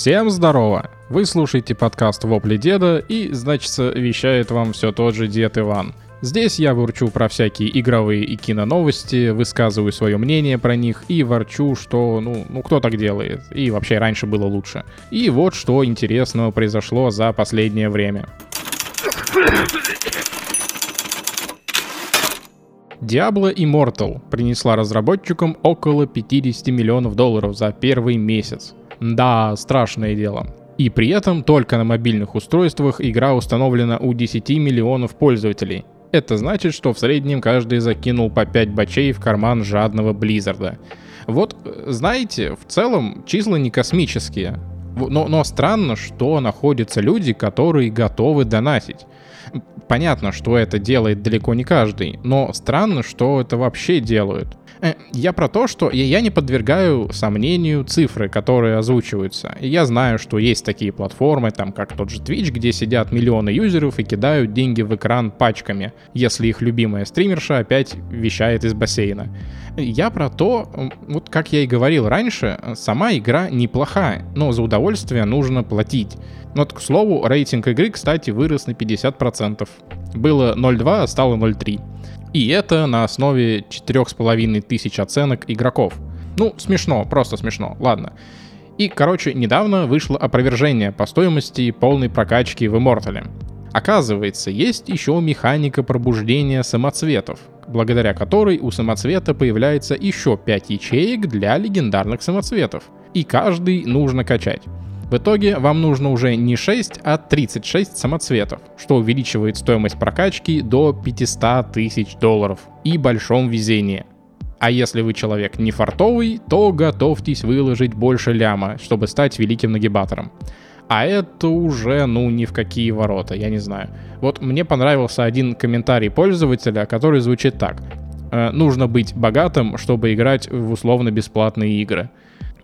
Всем здорово! Вы слушаете подкаст «Вопли деда» и, значит, вещает вам все тот же дед Иван. Здесь я ворчу про всякие игровые и киноновости, высказываю свое мнение про них и ворчу, что, ну, ну кто так делает, и вообще раньше было лучше. И вот что интересного произошло за последнее время. Diablo Immortal принесла разработчикам около 50 миллионов долларов за первый месяц. Да, страшное дело. И при этом только на мобильных устройствах игра установлена у 10 миллионов пользователей. Это значит, что в среднем каждый закинул по 5 бачей в карман жадного Близзарда. Вот, знаете, в целом числа не космические. Но, но странно, что находятся люди, которые готовы донатить. Понятно, что это делает далеко не каждый, но странно, что это вообще делают. Э, я про то, что я не подвергаю сомнению цифры, которые озвучиваются. я знаю, что есть такие платформы, там как тот же Twitch, где сидят миллионы юзеров и кидают деньги в экран пачками, если их любимая стримерша опять вещает из бассейна. Я про то, вот как я и говорил раньше, сама игра неплохая, но за удовольствие нужно платить. Но, к слову, рейтинг игры, кстати, вырос на 50%. Было 0.2, а стало 0.3. И это на основе 4,5 тысяч оценок игроков. Ну, смешно, просто смешно, ладно. И, короче, недавно вышло опровержение по стоимости полной прокачки в Immortal. Оказывается, есть еще механика пробуждения самоцветов, благодаря которой у самоцвета появляется еще 5 ячеек для легендарных самоцветов. И каждый нужно качать. В итоге вам нужно уже не 6, а 36 самоцветов, что увеличивает стоимость прокачки до 500 тысяч долларов и большом везении. А если вы человек не фартовый, то готовьтесь выложить больше ляма, чтобы стать великим нагибатором. А это уже, ну, ни в какие ворота, я не знаю. Вот мне понравился один комментарий пользователя, который звучит так. «Э, нужно быть богатым, чтобы играть в условно-бесплатные игры.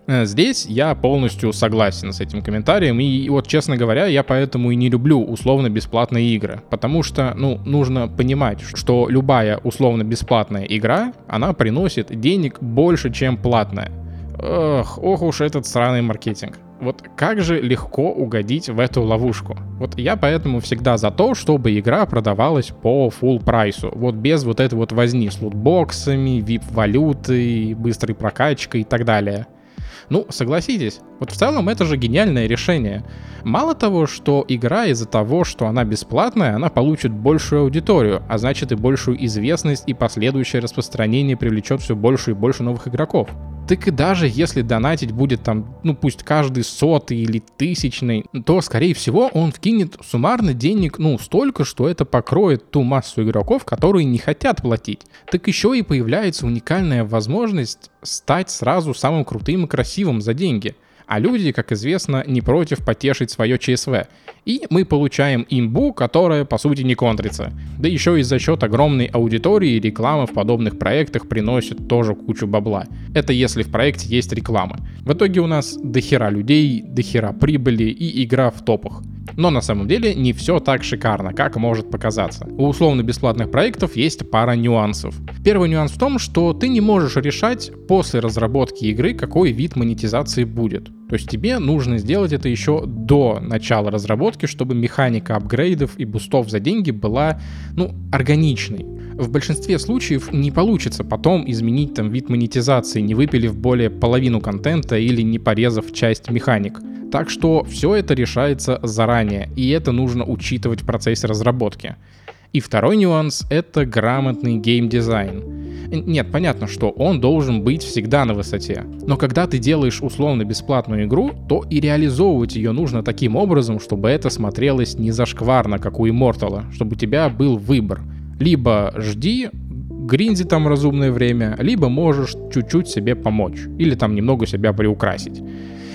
Э, здесь я полностью согласен с этим комментарием, и вот, честно говоря, я поэтому и не люблю условно-бесплатные игры, потому что, ну, нужно понимать, что любая условно-бесплатная игра, она приносит денег больше, чем платная. Ох, ох уж этот сраный маркетинг. Вот как же легко угодить в эту ловушку. Вот я поэтому всегда за то, чтобы игра продавалась по full прайсу. Вот без вот этой вот возни с лутбоксами, вип-валютой, быстрой прокачкой и так далее. Ну, согласитесь, вот в целом это же гениальное решение. Мало того, что игра из-за того, что она бесплатная, она получит большую аудиторию, а значит и большую известность и последующее распространение привлечет все больше и больше новых игроков. Так и даже если донатить будет там, ну пусть каждый сотый или тысячный, то, скорее всего, он вкинет суммарно денег, ну, столько, что это покроет ту массу игроков, которые не хотят платить. Так еще и появляется уникальная возможность стать сразу самым крутым и красивым за деньги – а люди, как известно, не против потешить свое ЧСВ. И мы получаем имбу, которая по сути не контрится. Да еще и за счет огромной аудитории реклама в подобных проектах приносит тоже кучу бабла. Это если в проекте есть реклама. В итоге у нас дохера людей, дохера прибыли и игра в топах. Но на самом деле не все так шикарно, как может показаться. У условно-бесплатных проектов есть пара нюансов. Первый нюанс в том, что ты не можешь решать после разработки игры, какой вид монетизации будет. То есть тебе нужно сделать это еще до начала разработки, чтобы механика апгрейдов и бустов за деньги была, ну, органичной. В большинстве случаев не получится потом изменить там вид монетизации, не выпилив более половину контента или не порезав часть механик. Так что все это решается заранее, и это нужно учитывать в процессе разработки. И второй нюанс — это грамотный геймдизайн. Нет, понятно, что он должен быть всегда на высоте. Но когда ты делаешь условно бесплатную игру, то и реализовывать ее нужно таким образом, чтобы это смотрелось не зашкварно, как у Immortal, чтобы у тебя был выбор. Либо жди, гринди там разумное время, либо можешь чуть-чуть себе помочь, или там немного себя приукрасить.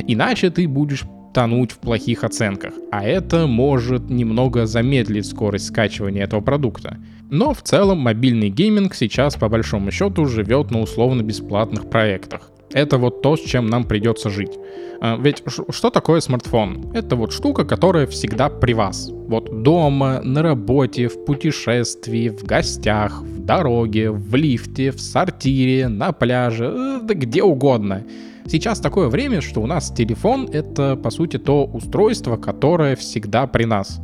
Иначе ты будешь тонуть в плохих оценках, а это может немного замедлить скорость скачивания этого продукта. Но в целом мобильный гейминг сейчас по большому счету живет на условно бесплатных проектах. Это вот то, с чем нам придется жить. А, ведь что такое смартфон? Это вот штука, которая всегда при вас. Вот дома, на работе, в путешествии, в гостях, в дороге, в лифте, в сортире, на пляже, э, да где угодно. Сейчас такое время, что у нас телефон — это, по сути, то устройство, которое всегда при нас.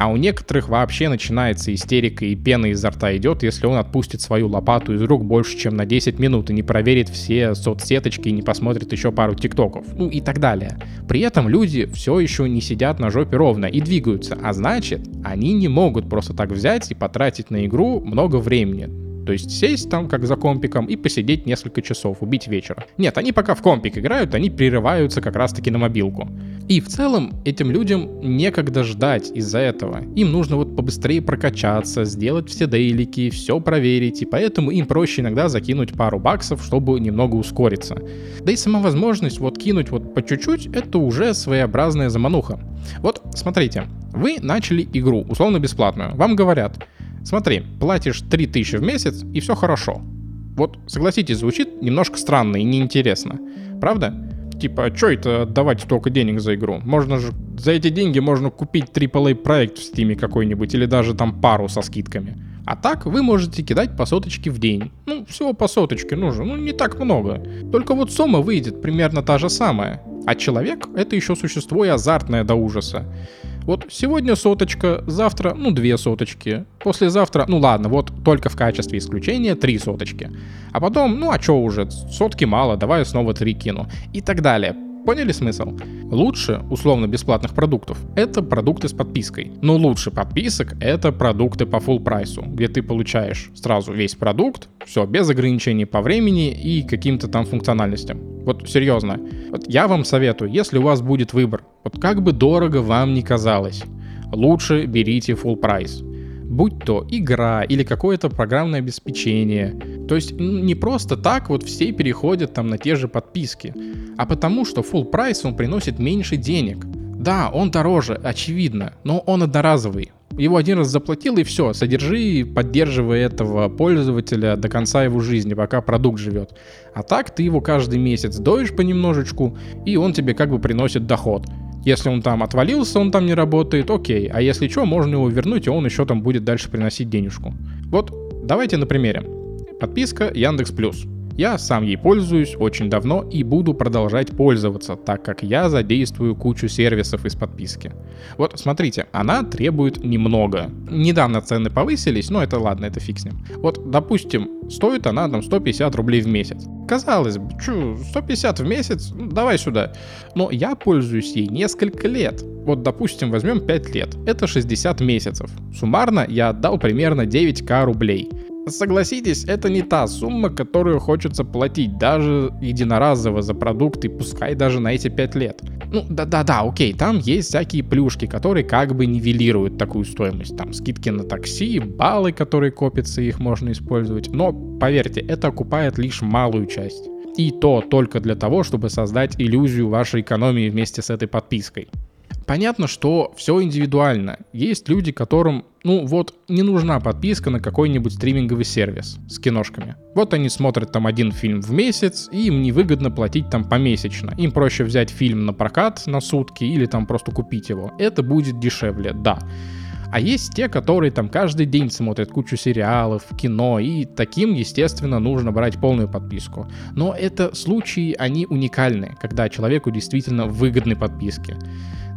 А у некоторых вообще начинается истерика и пена изо рта идет, если он отпустит свою лопату из рук больше, чем на 10 минут и не проверит все соцсеточки и не посмотрит еще пару тиктоков, ну и так далее. При этом люди все еще не сидят на жопе ровно и двигаются, а значит, они не могут просто так взять и потратить на игру много времени. То есть сесть там, как за компиком, и посидеть несколько часов, убить вечера. Нет, они пока в компик играют, они прерываются как раз-таки на мобилку. И в целом этим людям некогда ждать из-за этого. Им нужно вот побыстрее прокачаться, сделать все дейлики, все проверить, и поэтому им проще иногда закинуть пару баксов, чтобы немного ускориться. Да и сама возможность вот кинуть вот по чуть-чуть, это уже своеобразная замануха. Вот смотрите, вы начали игру, условно бесплатную, вам говорят, Смотри, платишь 3000 в месяц, и все хорошо. Вот, согласитесь, звучит немножко странно и неинтересно. Правда? Типа, а что это отдавать столько денег за игру? Можно же... За эти деньги можно купить AAA проект в Steam какой-нибудь, или даже там пару со скидками. А так вы можете кидать по соточке в день. Ну, всего по соточке нужно, ну не так много. Только вот сумма выйдет примерно та же самая. А человек — это еще существо и азартное до ужаса. Вот сегодня соточка, завтра, ну, две соточки. Послезавтра, ну ладно, вот только в качестве исключения три соточки. А потом, ну а чё уже, сотки мало, давай снова три кину. И так далее. Поняли смысл? Лучше условно бесплатных продуктов — это продукты с подпиской. Но лучше подписок — это продукты по full прайсу, где ты получаешь сразу весь продукт, все, без ограничений по времени и каким-то там функциональностям. Вот серьезно. Вот я вам советую, если у вас будет выбор, вот как бы дорого вам ни казалось, лучше берите full прайс будь то игра или какое-то программное обеспечение. То есть не просто так вот все переходят там на те же подписки, а потому что full прайс он приносит меньше денег. Да, он дороже, очевидно, но он одноразовый. Его один раз заплатил и все, содержи, поддерживай этого пользователя до конца его жизни, пока продукт живет. А так ты его каждый месяц доишь понемножечку, и он тебе как бы приносит доход. Если он там отвалился, он там не работает, окей. А если что, можно его вернуть, и он еще там будет дальше приносить денежку. Вот давайте на примере. Подписка Яндекс Плюс. Я сам ей пользуюсь очень давно и буду продолжать пользоваться, так как я задействую кучу сервисов из подписки. Вот смотрите, она требует немного. Недавно цены повысились, но это ладно, это фиг с ним. Вот, допустим, стоит она там 150 рублей в месяц. Казалось бы, чё, 150 в месяц? Ну, давай сюда. Но я пользуюсь ей несколько лет. Вот, допустим, возьмем 5 лет. Это 60 месяцев. Суммарно я отдал примерно 9к рублей. Согласитесь, это не та сумма, которую хочется платить даже единоразово за продукты, пускай даже на эти 5 лет. Ну, да-да-да, окей, там есть всякие плюшки, которые как бы нивелируют такую стоимость. Там скидки на такси, баллы, которые копятся, их можно использовать. Но, поверьте, это окупает лишь малую часть. И то только для того, чтобы создать иллюзию вашей экономии вместе с этой подпиской. Понятно, что все индивидуально. Есть люди, которым, ну вот, не нужна подписка на какой-нибудь стриминговый сервис с киношками. Вот они смотрят там один фильм в месяц, и им невыгодно платить там помесячно. Им проще взять фильм на прокат на сутки или там просто купить его. Это будет дешевле, да. А есть те, которые там каждый день смотрят кучу сериалов, кино, и таким, естественно, нужно брать полную подписку. Но это случаи, они уникальны, когда человеку действительно выгодны подписки.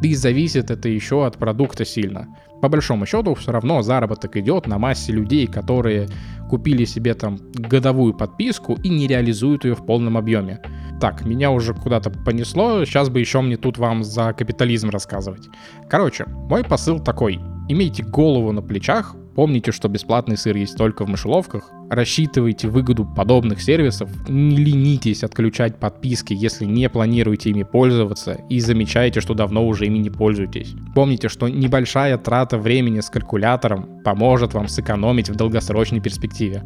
Да и зависит это еще от продукта сильно. По большому счету, все равно заработок идет на массе людей, которые купили себе там годовую подписку и не реализуют ее в полном объеме. Так, меня уже куда-то понесло, сейчас бы еще мне тут вам за капитализм рассказывать. Короче, мой посыл такой. Имейте голову на плечах, помните, что бесплатный сыр есть только в мышеловках, рассчитывайте выгоду подобных сервисов, не ленитесь отключать подписки, если не планируете ими пользоваться и замечаете, что давно уже ими не пользуетесь. Помните, что небольшая трата времени с калькулятором поможет вам сэкономить в долгосрочной перспективе.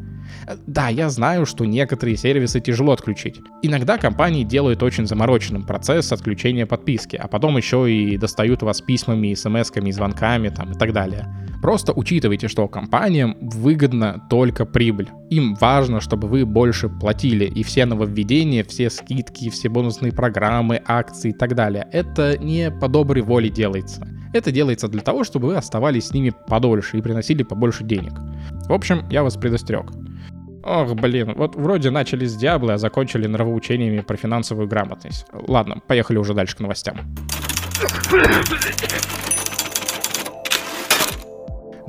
Да, я знаю, что некоторые сервисы тяжело отключить. Иногда компании делают очень замороченным процесс отключения подписки, а потом еще и достают вас письмами, смс-ками, звонками там, и так далее. Просто учитывайте, что компаниям выгодна только прибыль. Им важно, чтобы вы больше платили, и все нововведения, все скидки, все бонусные программы, акции и так далее. Это не по доброй воле делается. Это делается для того, чтобы вы оставались с ними подольше и приносили побольше денег. В общем, я вас предостерег. Ох, блин, вот вроде начали с Диаблы, а закончили нравоучениями про финансовую грамотность. Ладно, поехали уже дальше к новостям.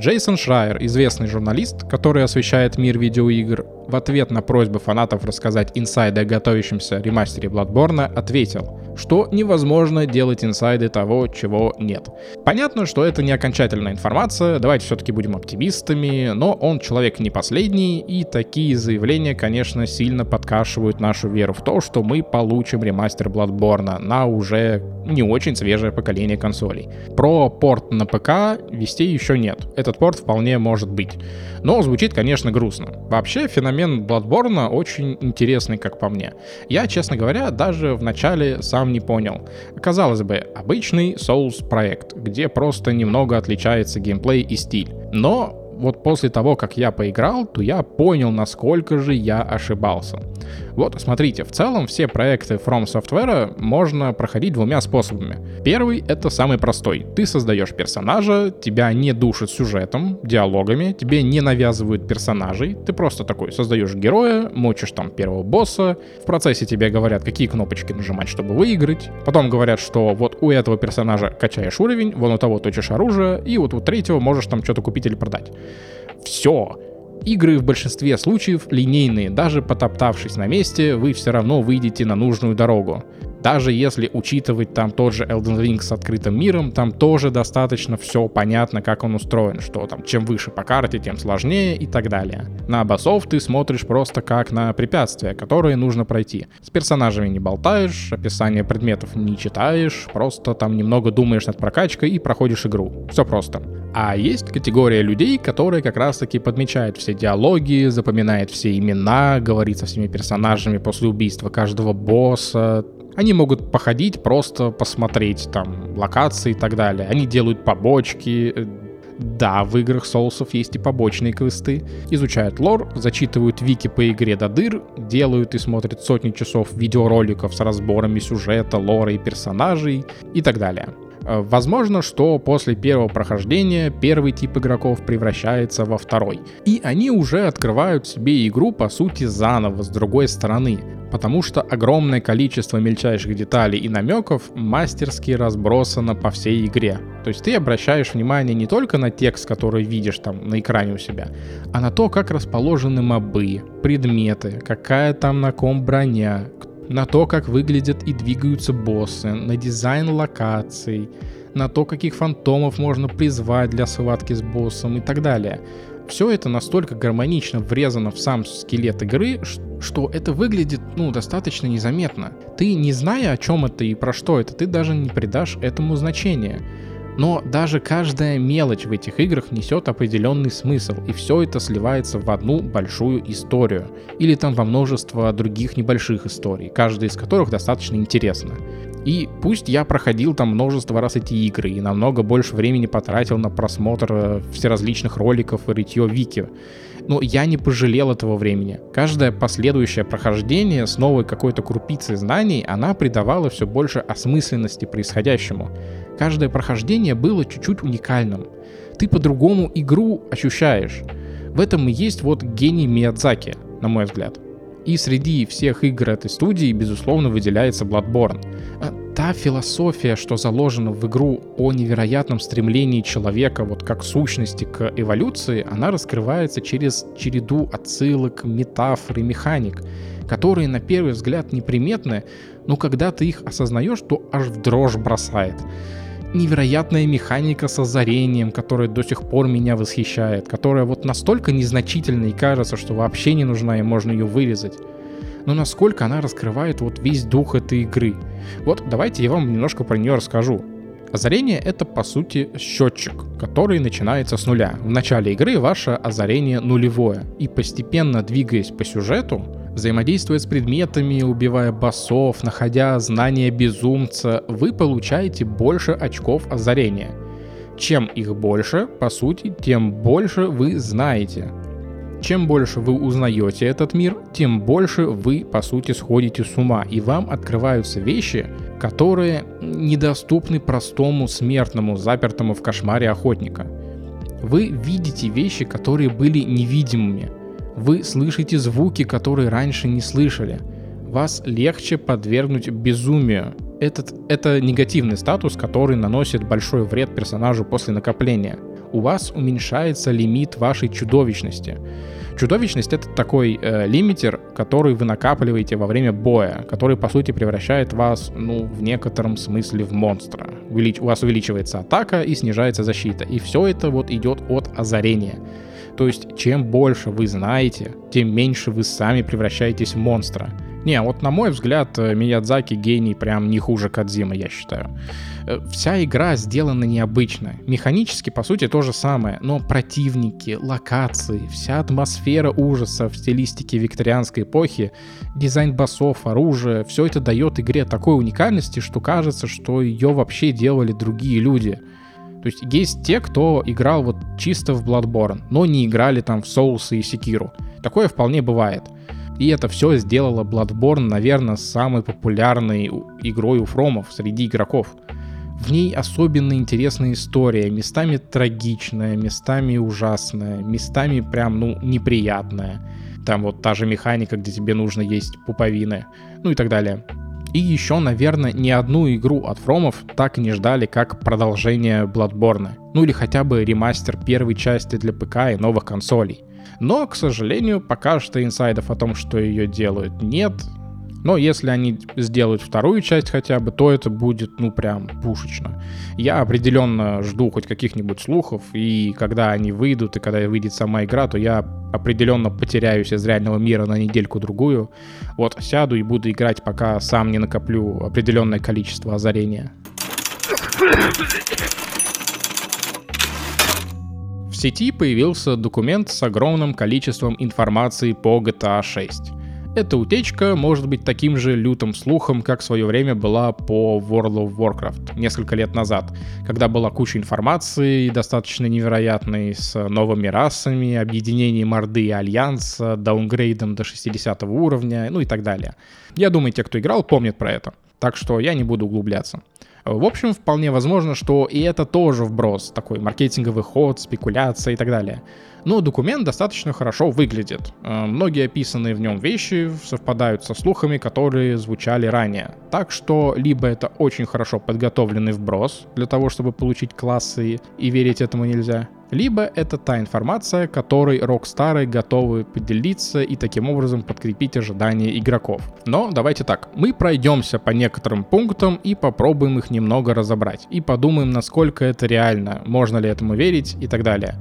Джейсон Шрайер, известный журналист, который освещает мир видеоигр, в ответ на просьбы фанатов рассказать инсайды о готовящемся ремастере Bloodborne, ответил, что невозможно делать инсайды того, чего нет. Понятно, что это не окончательная информация, давайте все-таки будем оптимистами, но он человек не последний, и такие заявления, конечно, сильно подкашивают нашу веру в то, что мы получим ремастер Bloodborne на уже не очень свежее поколение консолей. Про порт на ПК вести еще нет. Этот порт вполне может быть. Но звучит, конечно, грустно. Вообще, феномен Bloodborne очень интересный, как по мне. Я, честно говоря, даже в начале сам не понял. Казалось бы, обычный Souls проект, где просто немного отличается геймплей и стиль. Но вот после того, как я поиграл, то я понял, насколько же я ошибался. Вот, смотрите, в целом все проекты From Software можно проходить двумя способами. Первый — это самый простой. Ты создаешь персонажа, тебя не душит сюжетом, диалогами, тебе не навязывают персонажей, ты просто такой создаешь героя, мочишь там первого босса, в процессе тебе говорят, какие кнопочки нажимать, чтобы выиграть, потом говорят, что вот у этого персонажа качаешь уровень, вон у того точишь оружие, и вот у третьего можешь там что-то купить или продать. Все. Игры в большинстве случаев линейные, даже потоптавшись на месте, вы все равно выйдете на нужную дорогу. Даже если учитывать там тот же Elden Ring с открытым миром, там тоже достаточно все понятно, как он устроен, что там чем выше по карте, тем сложнее и так далее. На боссов ты смотришь просто как на препятствия, которые нужно пройти. С персонажами не болтаешь, описание предметов не читаешь, просто там немного думаешь над прокачкой и проходишь игру. Все просто. А есть категория людей, которые как раз таки подмечают все диалоги, запоминает все имена, говорит со всеми персонажами после убийства каждого босса, они могут походить, просто посмотреть там локации и так далее. Они делают побочки, да, в играх соусов есть и побочные квесты. Изучают лор, зачитывают вики по игре до дыр, делают и смотрят сотни часов видеороликов с разборами сюжета, лора и персонажей и так далее. Э, возможно, что после первого прохождения первый тип игроков превращается во второй. И они уже открывают себе игру по сути заново, с другой стороны. Потому что огромное количество мельчайших деталей и намеков мастерски разбросано по всей игре. То есть ты обращаешь внимание не только на текст, который видишь там на экране у себя, а на то, как расположены мобы, предметы, какая там на ком броня, на то, как выглядят и двигаются боссы, на дизайн локаций, на то, каких фантомов можно призвать для схватки с боссом и так далее. Все это настолько гармонично врезано в сам скелет игры, что это выглядит, ну, достаточно незаметно. Ты, не зная, о чем это и про что это, ты даже не придашь этому значения. Но даже каждая мелочь в этих играх несет определенный смысл, и все это сливается в одну большую историю. Или там во множество других небольших историй, каждая из которых достаточно интересна. И пусть я проходил там множество раз эти игры и намного больше времени потратил на просмотр э, всеразличных роликов и рытье вики, но я не пожалел этого времени. Каждое последующее прохождение с новой какой-то крупицей знаний, она придавала все больше осмысленности происходящему. Каждое прохождение было чуть-чуть уникальным. Ты по-другому игру ощущаешь. В этом и есть вот гений Миядзаки, на мой взгляд. И среди всех игр этой студии, безусловно, выделяется Bloodborne. А та философия, что заложена в игру о невероятном стремлении человека вот как сущности к эволюции, она раскрывается через череду отсылок, метафор и механик, которые на первый взгляд неприметны, но когда ты их осознаешь, то аж в дрожь бросает невероятная механика с озарением, которая до сих пор меня восхищает, которая вот настолько незначительна и кажется, что вообще не нужна и можно ее вырезать. Но насколько она раскрывает вот весь дух этой игры. Вот давайте я вам немножко про нее расскажу. Озарение — это, по сути, счетчик, который начинается с нуля. В начале игры ваше озарение нулевое, и постепенно двигаясь по сюжету, Взаимодействуя с предметами, убивая боссов, находя знания безумца, вы получаете больше очков озарения. Чем их больше, по сути, тем больше вы знаете. Чем больше вы узнаете этот мир, тем больше вы, по сути, сходите с ума, и вам открываются вещи, которые недоступны простому смертному, запертому в кошмаре охотника. Вы видите вещи, которые были невидимыми, Вы слышите звуки, которые раньше не слышали. Вас легче подвергнуть безумию. Этот, это негативный статус, который наносит большой вред персонажу после накопления. У вас уменьшается лимит вашей чудовищности. Чудовищность это такой э, лимитер, который вы накапливаете во время боя, который по сути превращает вас, ну, в некотором смысле в монстра. Увелич... У вас увеличивается атака и снижается защита. И все это вот идет от озарения. То есть, чем больше вы знаете, тем меньше вы сами превращаетесь в монстра. Не, вот на мой взгляд, э, Миядзаки гений прям не хуже Кадзимы, я считаю. Э, вся игра сделана необычно. Механически, по сути, то же самое, но противники, локации, вся атмосфера ужаса в стилистике викторианской эпохи, дизайн боссов, оружие, все это дает игре такой уникальности, что кажется, что ее вообще делали другие люди. То есть есть те, кто играл вот чисто в Bloodborne, но не играли там в Souls и Sekiro. Такое вполне бывает. И это все сделало Bloodborne, наверное, самой популярной игрой у фромов среди игроков. В ней особенно интересная история, местами трагичная, местами ужасная, местами прям, ну, неприятная. Там вот та же механика, где тебе нужно есть пуповины, ну и так далее. И еще, наверное, ни одну игру от Фромов так не ждали, как продолжение Bloodborne. Ну или хотя бы ремастер первой части для ПК и новых консолей. Но, к сожалению, пока что инсайдов о том, что ее делают, нет. Но если они сделают вторую часть хотя бы, то это будет, ну, прям пушечно. Я определенно жду хоть каких-нибудь слухов, и когда они выйдут, и когда выйдет сама игра, то я определенно потеряюсь из реального мира на недельку-другую. Вот сяду и буду играть, пока сам не накоплю определенное количество озарения. Сети появился документ с огромным количеством информации по GTA 6. Эта утечка может быть таким же лютым слухом, как в свое время была по World of Warcraft несколько лет назад, когда была куча информации, достаточно невероятной, с новыми расами, объединением Орды и Альянса, даунгрейдом до 60 уровня, ну и так далее. Я думаю, те, кто играл, помнят про это. Так что я не буду углубляться. В общем, вполне возможно, что и это тоже вброс, такой маркетинговый ход, спекуляция и так далее. Но документ достаточно хорошо выглядит. Э, многие описанные в нем вещи совпадают со слухами, которые звучали ранее. Так что либо это очень хорошо подготовленный вброс для того, чтобы получить классы, и верить этому нельзя, либо это та информация, которой Rockstar готовы поделиться и таким образом подкрепить ожидания игроков. Но давайте так, мы пройдемся по некоторым пунктам и попробуем их немного разобрать, и подумаем, насколько это реально, можно ли этому верить и так далее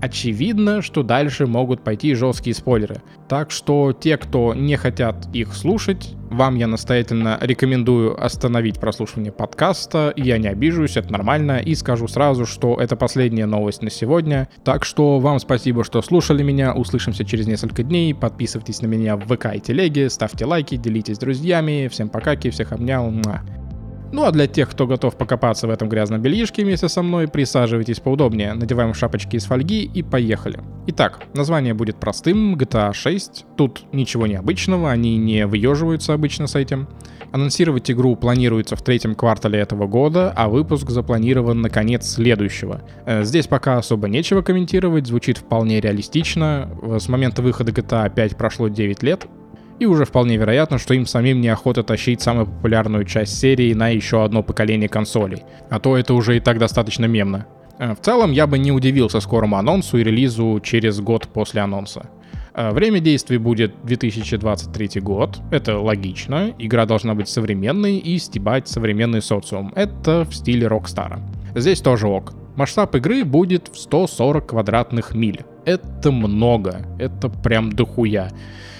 очевидно, что дальше могут пойти жесткие спойлеры. Так что те, кто не хотят их слушать, вам я настоятельно рекомендую остановить прослушивание подкаста. Я не обижусь, это нормально. И скажу сразу, что это последняя новость на сегодня. Так что вам спасибо, что слушали меня. Услышимся через несколько дней. Подписывайтесь на меня в ВК и телеге, ставьте лайки, делитесь с друзьями. Всем пока, всех обнял. Муа. Ну а для тех, кто готов покопаться в этом грязном бельишке вместе со мной, присаживайтесь поудобнее, надеваем шапочки из фольги и поехали. Итак, название будет простым, GTA 6. Тут ничего необычного, они не выеживаются обычно с этим. Анонсировать игру планируется в третьем квартале этого года, а выпуск запланирован на конец следующего. Э, здесь пока особо нечего комментировать, звучит вполне реалистично. С момента выхода GTA 5 прошло 9 лет, и уже вполне вероятно, что им самим неохота тащить самую популярную часть серии на еще одно поколение консолей. А то это уже и так достаточно мемно. Э, в целом, я бы не удивился скорому анонсу и релизу через год после анонса. Э, время действия будет 2023 год, это логично, игра должна быть современной и стебать современный социум, это в стиле Rockstar а. Здесь тоже ок. Масштаб игры будет в 140 квадратных миль. Это много, это прям дохуя.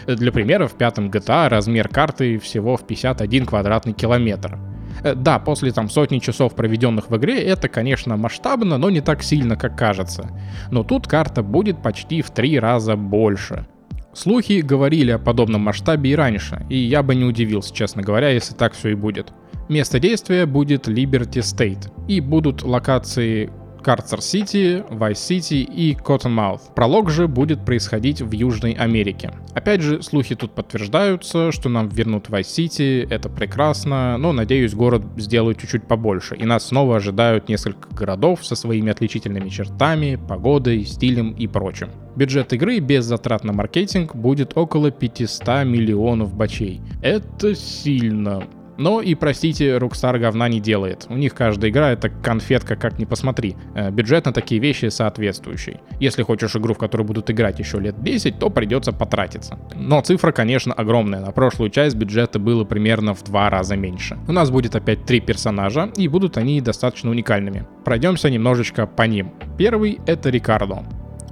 Для примера, в пятом GTA размер карты всего в 51 квадратный километр. Э, да, после там сотни часов, проведенных в игре, это, конечно, масштабно, но не так сильно, как кажется. Но тут карта будет почти в три раза больше. Слухи говорили о подобном масштабе и раньше, и я бы не удивился, честно говоря, если так все и будет. Место действия будет Liberty State, и будут локации Carcer City, Vice City и Cottonmouth. Пролог же будет происходить в Южной Америке. Опять же, слухи тут подтверждаются, что нам вернут Vice City, это прекрасно, но, надеюсь, город сделают чуть-чуть побольше, и нас снова ожидают несколько городов со своими отличительными чертами, погодой, стилем и прочим. Бюджет игры без затрат на маркетинг будет около 500 миллионов бачей. Это сильно. Но и, простите, Rockstar говна не делает. У них каждая игра это конфетка, как ни посмотри. Э, бюджет на такие вещи соответствующий. Если хочешь игру, в которую будут играть еще лет 10, то придется потратиться. Но цифра, конечно, огромная. На прошлую часть бюджета было примерно в два раза меньше. У нас будет опять три персонажа, и будут они достаточно уникальными. Пройдемся немножечко по ним. Первый — это Рикардо.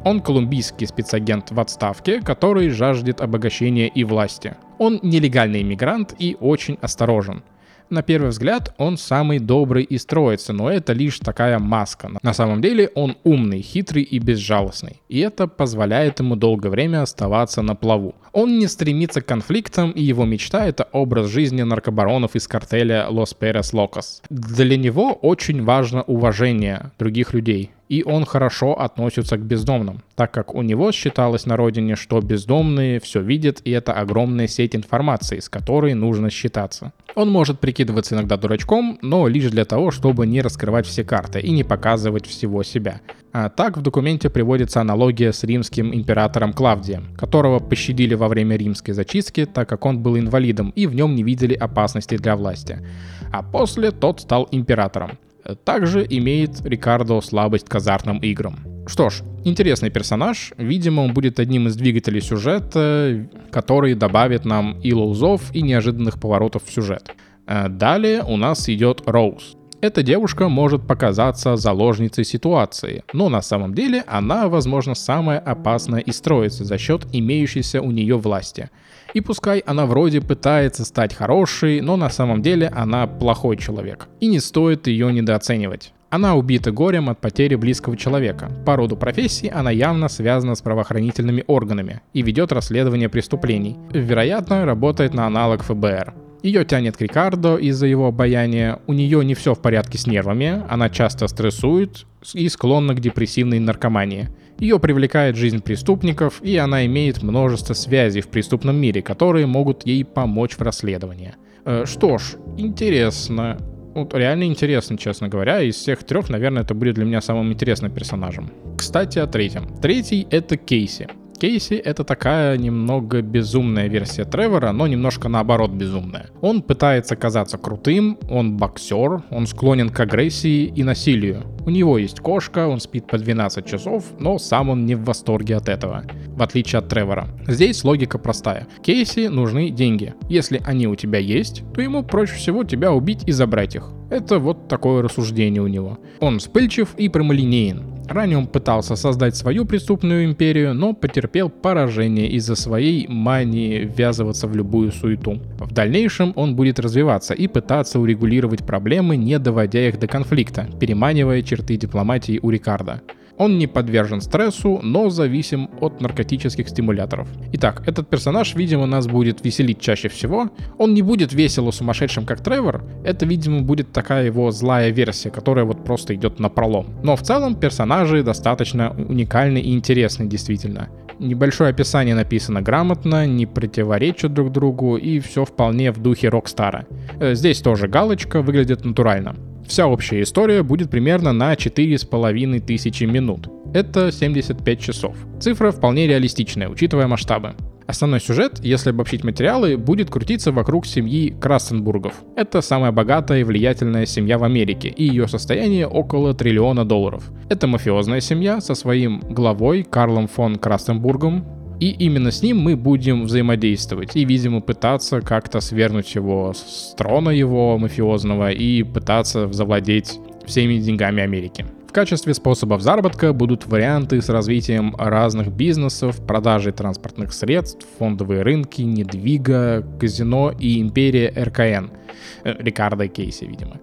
Он колумбийский спецагент в отставке, который жаждет обогащения и власти. Он нелегальный иммигрант и очень осторожен. На первый взгляд он самый добрый из троицы, но это лишь такая маска. На самом деле он умный, хитрый и безжалостный. И это позволяет ему долгое время оставаться на плаву. Он не стремится к конфликтам, и его мечта — это образ жизни наркобаронов из картеля Лос Перес Локос. Для него очень важно уважение других людей, и он хорошо относится к бездомным, так как у него считалось на родине, что бездомные все видят, и это огромная сеть информации, с которой нужно считаться. Он может прикидываться иногда дурачком, но лишь для того, чтобы не раскрывать все карты и не показывать всего себя. А так в документе приводится аналогия с римским императором Клавдием, которого пощадили во время римской зачистки, так как он был инвалидом и в нем не видели опасности для власти. А после тот стал императором. Также имеет Рикардо слабость к азартным играм. Что ж, интересный персонаж. Видимо, он будет одним из двигателей сюжета, который добавит нам и лоузов, и неожиданных поворотов в сюжет. Э, далее у нас идет Роуз. Эта девушка может показаться заложницей ситуации, но на самом деле она, возможно, самая опасная из троицы за счет имеющейся у нее власти. И пускай она вроде пытается стать хорошей, но на самом деле она плохой человек. И не стоит ее недооценивать. Она убита горем от потери близкого человека. По роду профессии она явно связана с правоохранительными органами и ведет расследование преступлений. Вероятно, работает на аналог ФБР. Ее тянет к Рикардо из-за его обаяния, у нее не все в порядке с нервами, она часто стрессует и склонна к депрессивной наркомании. Ее привлекает жизнь преступников, и она имеет множество связей в преступном мире, которые могут ей помочь в расследовании. Э, что ж, интересно. Вот реально интересно, честно говоря. Из всех трех, наверное, это будет для меня самым интересным персонажем. Кстати, о третьем. Третий — это Кейси. Кейси — это такая немного безумная версия Тревора, но немножко наоборот безумная. Он пытается казаться крутым, он боксер, он склонен к агрессии и насилию. У него есть кошка, он спит по 12 часов, но сам он не в восторге от этого, в отличие от Тревора. Здесь логика простая. Кейси нужны деньги. Если они у тебя есть, то ему проще всего тебя убить и забрать их. Это вот такое рассуждение у него. Он вспыльчив и прямолинеен. Ранее он пытался создать свою преступную империю, но потерпел поражение из-за своей мании ввязываться в любую суету. В дальнейшем он будет развиваться и пытаться урегулировать проблемы, не доводя их до конфликта, переманивая черты дипломатии у Рикарда. Он не подвержен стрессу, но зависим от наркотических стимуляторов. Итак, этот персонаж, видимо, нас будет веселить чаще всего. Он не будет весело сумасшедшим, как Тревор. Это, видимо, будет такая его злая версия, которая вот просто идет на пролом. Но в целом персонажи достаточно уникальны и интересны действительно. Небольшое описание написано грамотно, не противоречат друг другу и все вполне в духе Рокстара. Э, здесь тоже галочка выглядит натурально. Вся общая история будет примерно на 4,5 тысячи минут. Это 75 часов. Цифра вполне реалистичная, учитывая масштабы. Основной сюжет, если обобщить материалы, будет крутиться вокруг семьи Крастенбургов. Это самая богатая и влиятельная семья в Америке, и ее состояние около триллиона долларов. Это мафиозная семья со своим главой Карлом фон Крастенбургом, и именно с ним мы будем взаимодействовать и, видимо, пытаться как-то свернуть его с трона его мафиозного и пытаться завладеть всеми деньгами Америки. В качестве способов заработка будут варианты с развитием разных бизнесов, продажей транспортных средств, фондовые рынки, недвига, казино и империя РКН. Э, Рикардо Кейси, видимо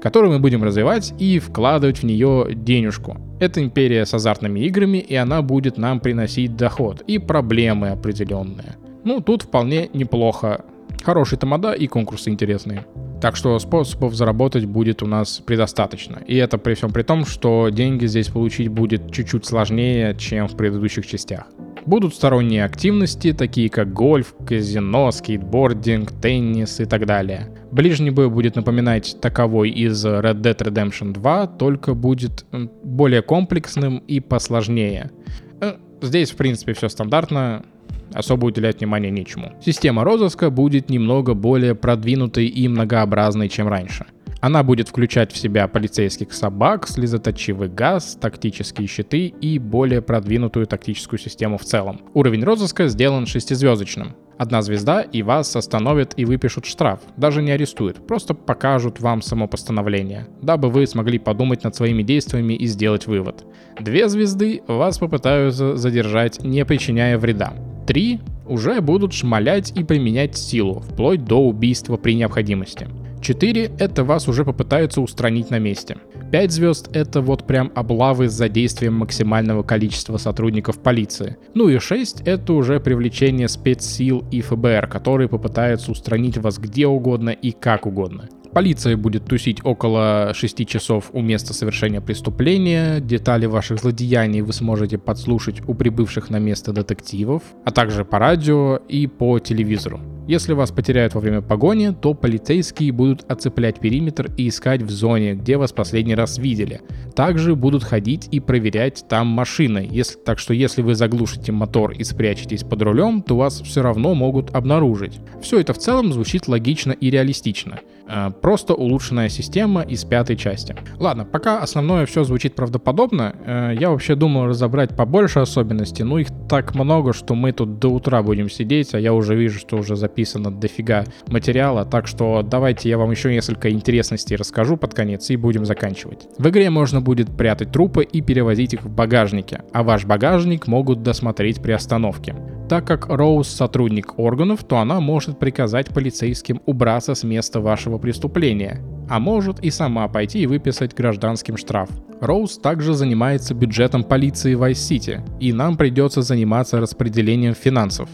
которую мы будем развивать и вкладывать в нее денежку. Это империя с азартными играми, и она будет нам приносить доход и проблемы определенные. Ну, тут вполне неплохо. Хороший тамада и конкурсы интересные. Так что способов заработать будет у нас предостаточно. И это при всем при том, что деньги здесь получить будет чуть-чуть сложнее, чем в предыдущих частях. Будут сторонние активности, такие как гольф, казино, скейтбординг, теннис и так далее. Ближний бой будет напоминать таковой из Red Dead Redemption 2, только будет более комплексным и посложнее. Э, здесь, в принципе, все стандартно особо уделять внимания нечему. Система розыска будет немного более продвинутой и многообразной, чем раньше. Она будет включать в себя полицейских собак, слезоточивый газ, тактические щиты и более продвинутую тактическую систему в целом. Уровень розыска сделан шестизвездочным. Одна звезда и вас остановят и выпишут штраф. Даже не арестуют, просто покажут вам само постановление, дабы вы смогли подумать над своими действиями и сделать вывод. Две звезды вас попытаются задержать, не причиняя вреда. Три уже будут шмалять и применять силу, вплоть до убийства при необходимости. 4 — это вас уже попытаются устранить на месте. 5 звезд — это вот прям облавы с задействием максимального количества сотрудников полиции. Ну и 6 — это уже привлечение спецсил и ФБР, которые попытаются устранить вас где угодно и как угодно. Полиция будет тусить около 6 часов у места совершения преступления. Детали ваших злодеяний вы сможете подслушать у прибывших на место детективов, а также по радио и по телевизору. Если вас потеряют во время погони, то полицейские будут оцеплять периметр и искать в зоне, где вас последний раз видели. Также будут ходить и проверять там машины. Если, так что если вы заглушите мотор и спрячетесь под рулем, то вас все равно могут обнаружить. Все это в целом звучит логично и реалистично. Э, просто улучшенная система из пятой части. Ладно, пока основное все звучит правдоподобно, э, я вообще думал разобрать побольше особенностей, но их так много, что мы тут до утра будем сидеть, а я уже вижу, что уже записано дофига материала, так что давайте я вам еще несколько интересностей расскажу под конец и будем заканчивать. В игре можно будет прятать трупы и перевозить их в багажнике, а ваш багажник могут досмотреть при остановке. Так как Роуз сотрудник органов, то она может приказать полицейским убраться с места вашего преступления, а может и сама пойти и выписать гражданским штраф. Роуз также занимается бюджетом полиции City, и нам придется заниматься распределением финансов.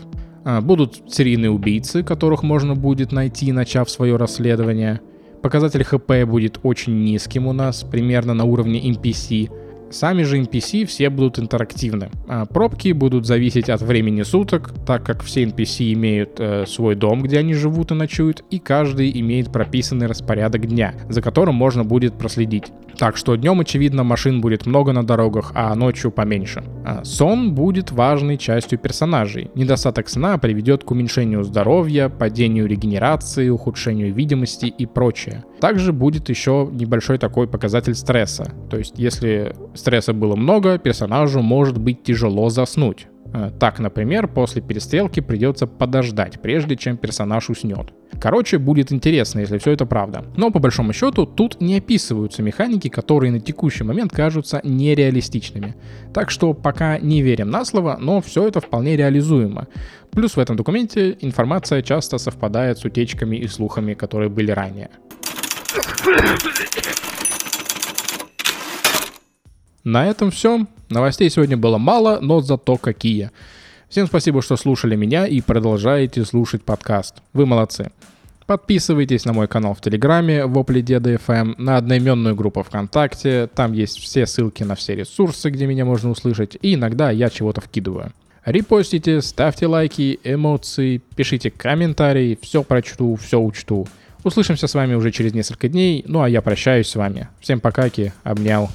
А, будут серийные убийцы, которых можно будет найти, начав свое расследование. Показатель ХП будет очень низким у нас, примерно на уровне NPC, Сами же NPC все будут интерактивны. А пробки будут зависеть от времени суток, так как все NPC имеют э, свой дом, где они живут и ночуют, и каждый имеет прописанный распорядок дня, за которым можно будет проследить. Так что днем, очевидно, машин будет много на дорогах, а ночью поменьше. А сон будет важной частью персонажей. Недостаток сна приведет к уменьшению здоровья, падению регенерации, ухудшению видимости и прочее. Также будет еще небольшой такой показатель стресса. То есть, если стресса было много, персонажу может быть тяжело заснуть. Э, так, например, после перестрелки придется подождать, прежде чем персонаж уснет. Короче, будет интересно, если все это правда. Но по большому счету тут не описываются механики, которые на текущий момент кажутся нереалистичными. Так что пока не верим на слово, но все это вполне реализуемо. Плюс в этом документе информация часто совпадает с утечками и слухами, которые были ранее. На этом все. Новостей сегодня было мало, но зато какие. Всем спасибо, что слушали меня и продолжаете слушать подкаст. Вы молодцы. Подписывайтесь на мой канал в Телеграме Вопли Деда FM, на одноименную группу ВКонтакте, там есть все ссылки на все ресурсы, где меня можно услышать, и иногда я чего-то вкидываю. Репостите, ставьте лайки, эмоции, пишите комментарии, все прочту, все учту. Услышимся с вами уже через несколько дней, ну а я прощаюсь с вами. Всем покаки, обнял.